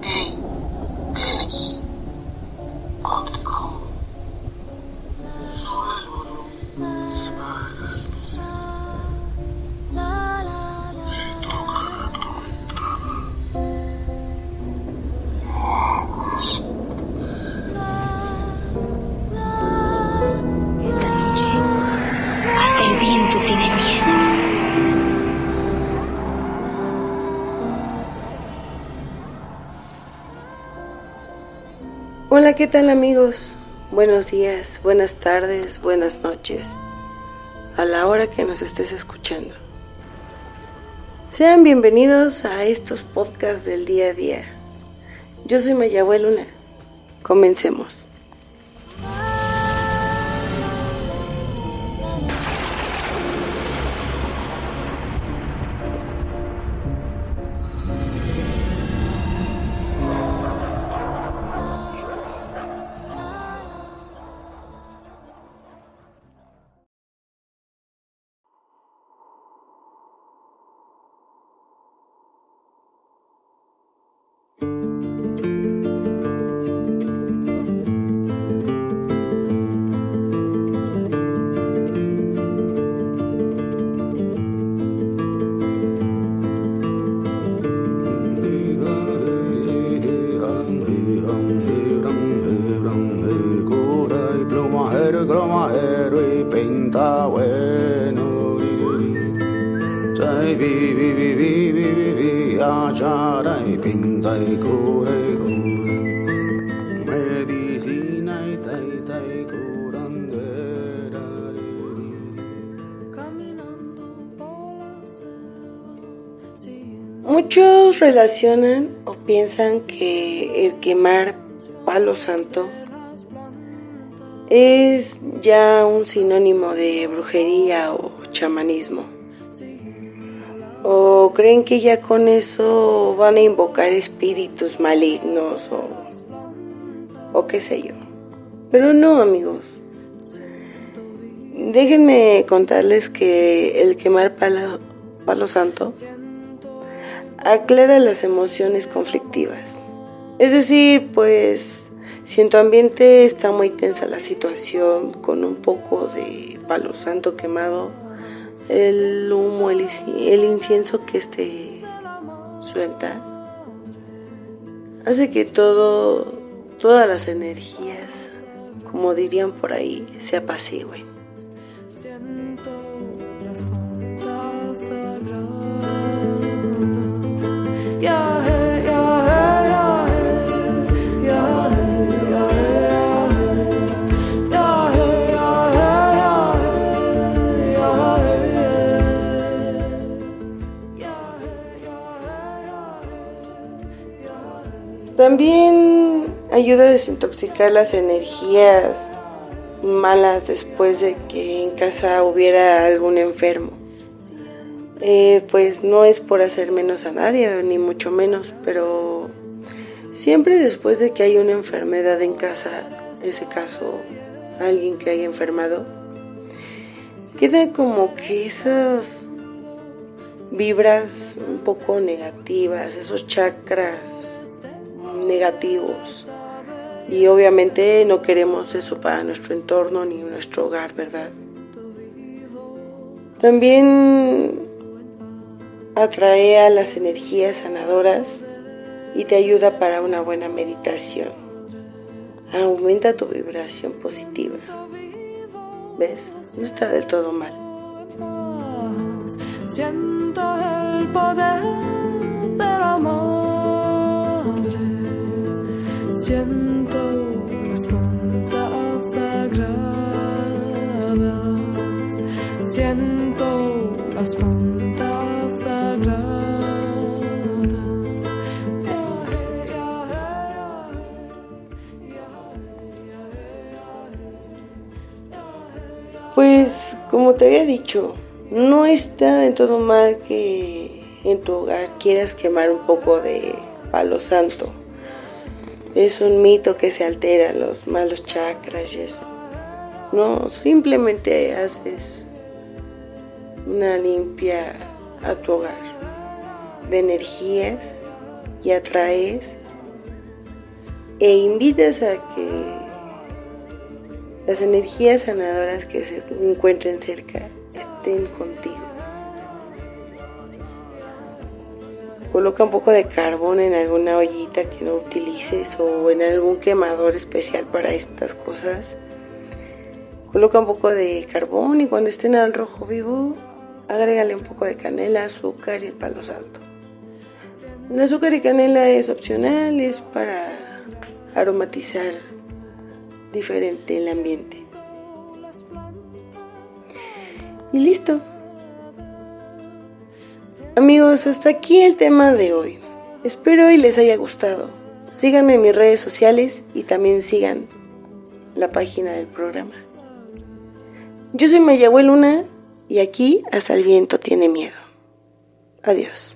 day, day of Hola, ¿qué tal amigos? Buenos días, buenas tardes, buenas noches, a la hora que nos estés escuchando. Sean bienvenidos a estos podcasts del día a día. Yo soy Mayabue Luna. Comencemos. Pinta bueno. Say vi vi vi vi vi vi vi achara y pinta y cura y cura. Medicina y tai tai curandera. Muchos relacionan o piensan que el quemar palo santo es ya un sinónimo de brujería o chamanismo. O creen que ya con eso van a invocar espíritus malignos o, o qué sé yo. Pero no, amigos. Déjenme contarles que el quemar palo, palo santo aclara las emociones conflictivas. Es decir, pues si en tu ambiente está muy tensa la situación con un poco de palo santo quemado, el humo, el, incienso que este suelta, hace que todo, todas las energías, como dirían por ahí, se apacigüen. También ayuda a desintoxicar las energías malas después de que en casa hubiera algún enfermo. Eh, pues no es por hacer menos a nadie, ni mucho menos, pero siempre después de que hay una enfermedad en casa, en ese caso alguien que haya enfermado, queda como que esas vibras un poco negativas, esos chakras negativos. Y obviamente no queremos eso para nuestro entorno ni nuestro hogar, ¿verdad? También atrae a las energías sanadoras y te ayuda para una buena meditación. Aumenta tu vibración positiva. ¿Ves? No está del todo mal. Siento el poder Siento las plantas sagradas. Siento las plantas sagradas. Pues como te había dicho, no está de todo mal que en tu hogar quieras quemar un poco de palo santo. Es un mito que se alteran los malos chakras y. No, simplemente haces una limpia a tu hogar de energías y atraes e invitas a que las energías sanadoras que se encuentren cerca estén contigo. Coloca un poco de carbón en alguna ollita que no utilices o en algún quemador especial para estas cosas. Coloca un poco de carbón y cuando estén al rojo vivo, agrégale un poco de canela, azúcar y palo santo. El azúcar y canela es opcional, es para aromatizar diferente el ambiente. Y listo. Amigos, hasta aquí el tema de hoy. Espero y les haya gustado. Síganme en mis redes sociales y también sigan la página del programa. Yo soy Mayagüe Luna y aquí hasta el viento tiene miedo. Adiós.